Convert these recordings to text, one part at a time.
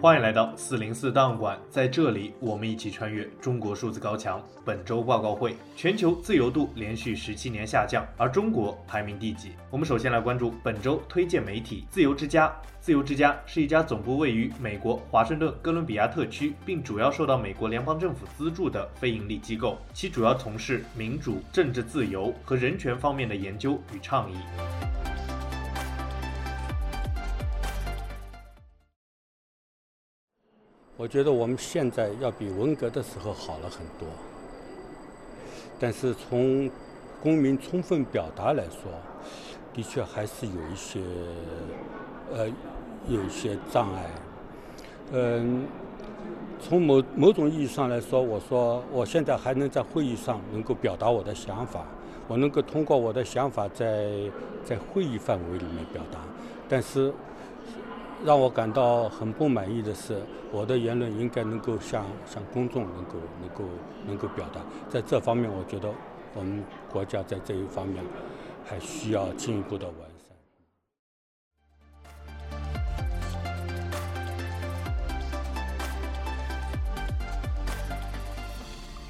欢迎来到四零四档案馆，在这里我们一起穿越中国数字高墙。本周报告会：全球自由度连续十七年下降，而中国排名第几？我们首先来关注本周推荐媒体自由之家。自由之家是一家总部位于美国华盛顿哥伦比亚特区，并主要受到美国联邦政府资助的非营利机构，其主要从事民主、政治自由和人权方面的研究与倡议。我觉得我们现在要比文革的时候好了很多，但是从公民充分表达来说，的确还是有一些，呃，有一些障碍。嗯，从某某种意义上来说，我说我现在还能在会议上能够表达我的想法，我能够通过我的想法在在会议范围里面表达，但是。让我感到很不满意的是，我的言论应该能够向向公众能够能够能够表达，在这方面，我觉得我们国家在这一方面还需要进一步的完善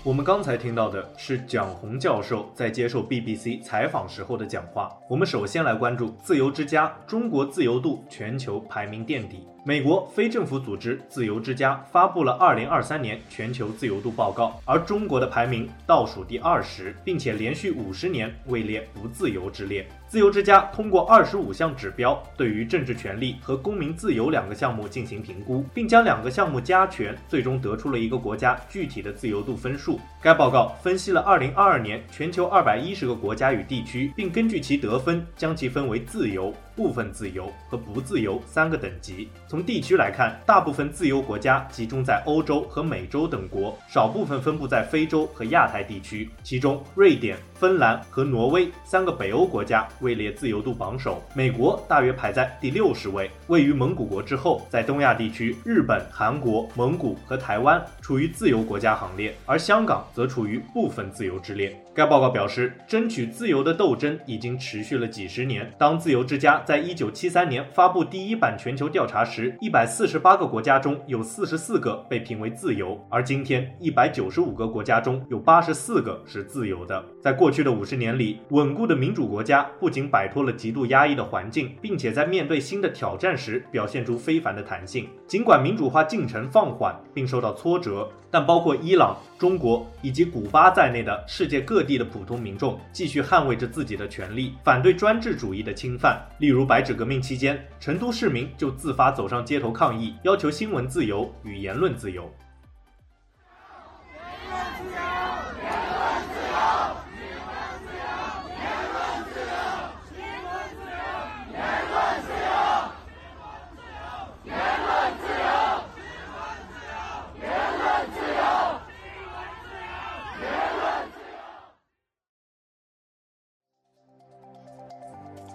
我们刚才听到的是蒋红教授在接受 BBC 采访时候的讲话。我们首先来关注自由之家，中国自由度全球排名垫底。美国非政府组织自由之家发布了2023年全球自由度报告，而中国的排名倒数第二十，并且连续五十年位列不自由之列。自由之家通过二十五项指标，对于政治权利和公民自由两个项目进行评估，并将两个项目加权，最终得出了一个国家具体的自由度分数。该报告分析了2022年全球二百一十个国家与地区，并根据其得分，将其分为自由。部分自由和不自由三个等级。从地区来看，大部分自由国家集中在欧洲和美洲等国，少部分分布在非洲和亚太地区。其中，瑞典、芬兰和挪威三个北欧国家位列自由度榜首，美国大约排在第六十位，位于蒙古国之后。在东亚地区，日本、韩国、蒙古和台湾处于自由国家行列，而香港则处于部分自由之列。该报告表示，争取自由的斗争已经持续了几十年。当自由之家在一九七三年发布第一版全球调查时，一百四十八个国家中有四十四个被评为自由，而今天一百九十五个国家中有八十四个是自由的。在过去的五十年里，稳固的民主国家不仅摆脱了极度压抑的环境，并且在面对新的挑战时表现出非凡的弹性。尽管民主化进程放缓并受到挫折，但包括伊朗、中国以及古巴在内的世界各地的普通民众继续捍卫着自己的权利，反对专制主义的侵犯。例如，白纸革命期间，成都市民就自发走上街头抗议，要求新闻自由与言论自由。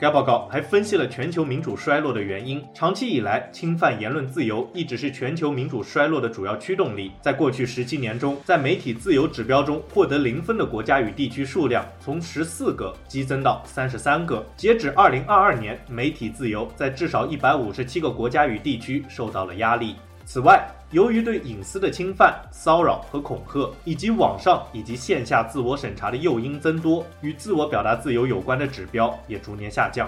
该报告还分析了全球民主衰落的原因。长期以来，侵犯言论自由一直是全球民主衰落的主要驱动力。在过去十七年中，在媒体自由指标中获得零分的国家与地区数量从十四个激增到三十三个。截止二零二二年，媒体自由在至少一百五十七个国家与地区受到了压力。此外，由于对隐私的侵犯、骚扰和恐吓，以及网上以及线下自我审查的诱因增多，与自我表达自由有关的指标也逐年下降。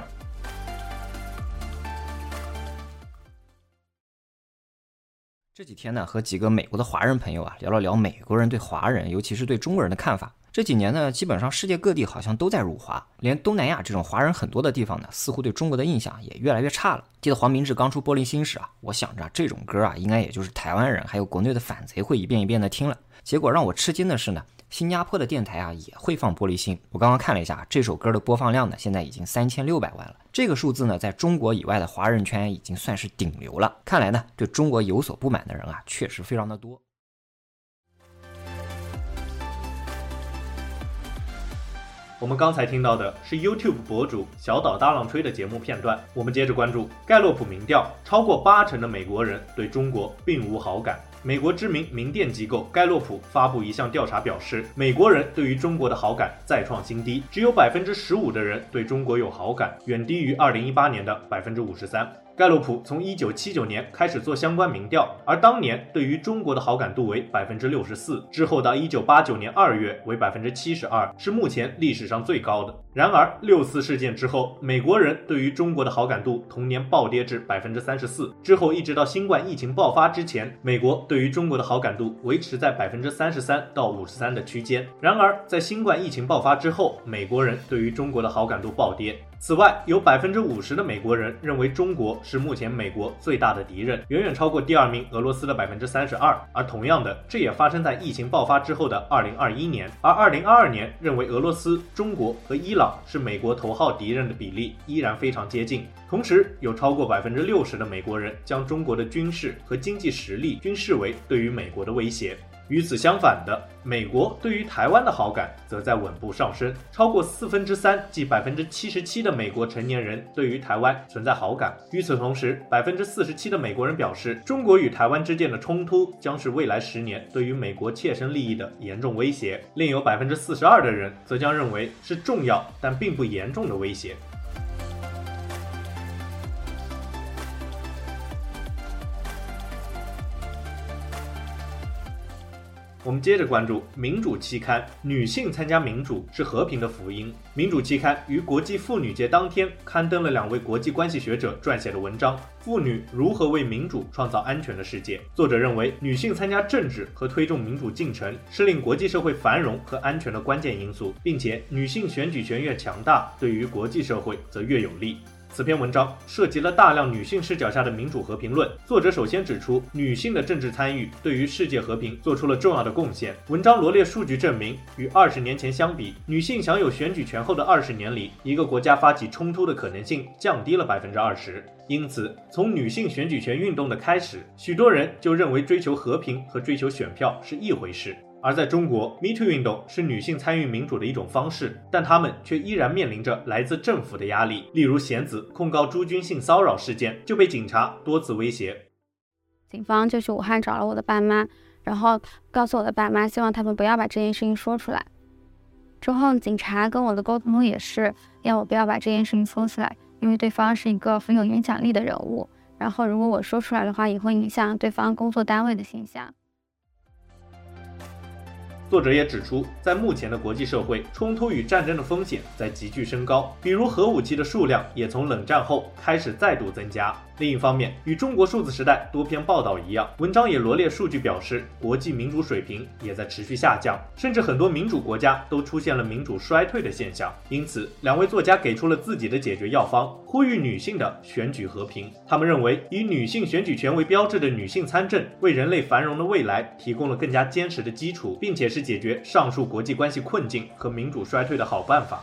这几天呢，和几个美国的华人朋友啊聊了聊美国人对华人，尤其是对中国人的看法。这几年呢，基本上世界各地好像都在辱华，连东南亚这种华人很多的地方呢，似乎对中国的印象也越来越差了。记得黄明志刚出《玻璃心》时啊，我想着这种歌啊，应该也就是台湾人还有国内的反贼会一遍一遍的听了。结果让我吃惊的是呢，新加坡的电台啊也会放《玻璃心》。我刚刚看了一下，这首歌的播放量呢，现在已经三千六百万了。这个数字呢，在中国以外的华人圈已经算是顶流了。看来呢，对中国有所不满的人啊，确实非常的多。我们刚才听到的是 YouTube 博主小岛大浪吹的节目片段。我们接着关注盖洛普民调，超过八成的美国人对中国并无好感。美国知名民电机构盖洛普发布一项调查表示，美国人对于中国的好感再创新低，只有百分之十五的人对中国有好感，远低于二零一八年的百分之五十三。盖洛普从一九七九年开始做相关民调，而当年对于中国的好感度为百分之六十四，之后到一九八九年二月为百分之七十二，是目前历史上最高的。然而六四事件之后，美国人对于中国的好感度同年暴跌至百分之三十四，之后一直到新冠疫情爆发之前，美国对于中国的好感度维持在百分之三十三到五十三的区间。然而在新冠疫情爆发之后，美国人对于中国的好感度暴跌。此外，有百分之五十的美国人认为中国是目前美国最大的敌人，远远超过第二名俄罗斯的百分之三十二。而同样的，这也发生在疫情爆发之后的二零二一年。而二零二二年，认为俄罗斯、中国和伊朗是美国头号敌人的比例依然非常接近。同时，有超过百分之六十的美国人将中国的军事和经济实力均视为对于美国的威胁。与此相反的，美国对于台湾的好感则在稳步上升，超过四分之三，即百分之七十七的美国成年人对于台湾存在好感。与此同时，百分之四十七的美国人表示，中国与台湾之间的冲突将是未来十年对于美国切身利益的严重威胁。另有百分之四十二的人则将认为是重要但并不严重的威胁。我们接着关注民主期刊，女性参加民主是和平的福音。民主期刊于国际妇女节当天刊登了两位国际关系学者撰写的文章《妇女如何为民主创造安全的世界》。作者认为，女性参加政治和推动民主进程是令国际社会繁荣和安全的关键因素，并且女性选举权越强大，对于国际社会则越有利。此篇文章涉及了大量女性视角下的民主和平论。作者首先指出，女性的政治参与对于世界和平做出了重要的贡献。文章罗列数据证明，与二十年前相比，女性享有选举权后的二十年里，一个国家发起冲突的可能性降低了百分之二十。因此，从女性选举权运动的开始，许多人就认为追求和平和追求选票是一回事。而在中国，Me Too 运动是女性参与民主的一种方式，但她们却依然面临着来自政府的压力。例如，贤子控告朱军性骚扰事件，就被警察多次威胁。警方就去武汉找了我的爸妈，然后告诉我的爸妈，希望他们不要把这件事情说出来。之后，警察跟我的沟通也是要我不要把这件事情说出来，因为对方是一个很有影响力的人物。然后，如果我说出来的话，也会影响对方工作单位的形象。作者也指出，在目前的国际社会，冲突与战争的风险在急剧升高，比如核武器的数量也从冷战后开始再度增加。另一方面，与中国数字时代多篇报道一样，文章也罗列数据表示，国际民主水平也在持续下降，甚至很多民主国家都出现了民主衰退的现象。因此，两位作家给出了自己的解决药方，呼吁女性的选举和平。他们认为，以女性选举权为标志的女性参政，为人类繁荣的未来提供了更加坚实的基础，并且是解决上述国际关系困境和民主衰退的好办法。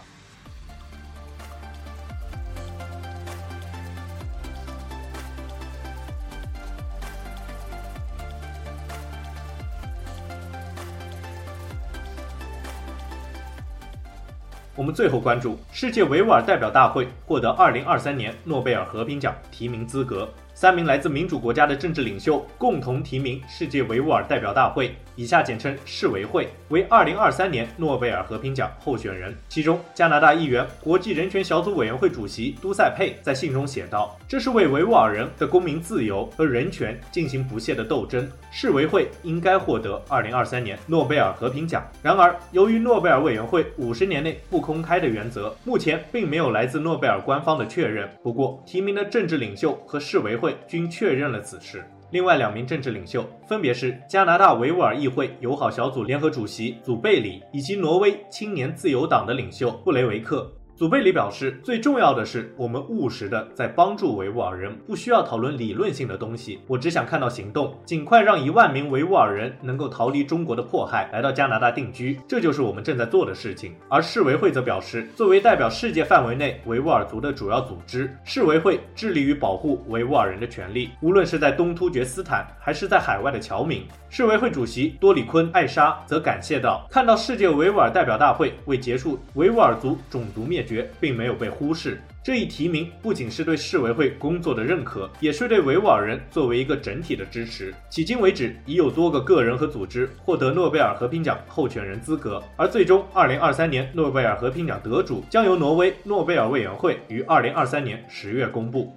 我们最后关注世界维吾尔代表大会获得二零二三年诺贝尔和平奖提名资格。三名来自民主国家的政治领袖共同提名世界维吾尔代表大会（以下简称世维会）为二零二三年诺贝尔和平奖候选人。其中，加拿大议员、国际人权小组委员会主席都塞佩在信中写道：“这是为维吾尔人的公民自由和人权进行不懈的斗争。世维会应该获得二零二三年诺贝尔和平奖。”然而，由于诺贝尔委员会五十年内不公开的原则，目前并没有来自诺贝尔官方的确认。不过，提名的政治领袖和世维会均确认了此事。另外两名政治领袖分别是加拿大维吾尔议会友好小组联合主席祖贝里以及挪威青年自由党的领袖布雷维克。祖贝里表示，最重要的是我们务实的在帮助维吾尔人，不需要讨论理论性的东西。我只想看到行动，尽快让一万名维吾尔人能够逃离中国的迫害，来到加拿大定居，这就是我们正在做的事情。而世维会则表示，作为代表世界范围内维吾尔族的主要组织，世维会致力于保护维吾尔人的权利，无论是在东突厥斯坦还是在海外的侨民。世维会主席多里坤艾莎则感谢道：“看到世界维吾尔代表大会为结束维吾尔族种族灭决，并没有被忽视。这一提名不仅是对市委会工作的认可，也是对维吾尔人作为一个整体的支持。迄今为止，已有多个个人和组织获得诺贝尔和平奖候选人资格，而最终2023年诺贝尔和平奖得主将由挪威诺贝尔委员会于2023年十月公布。”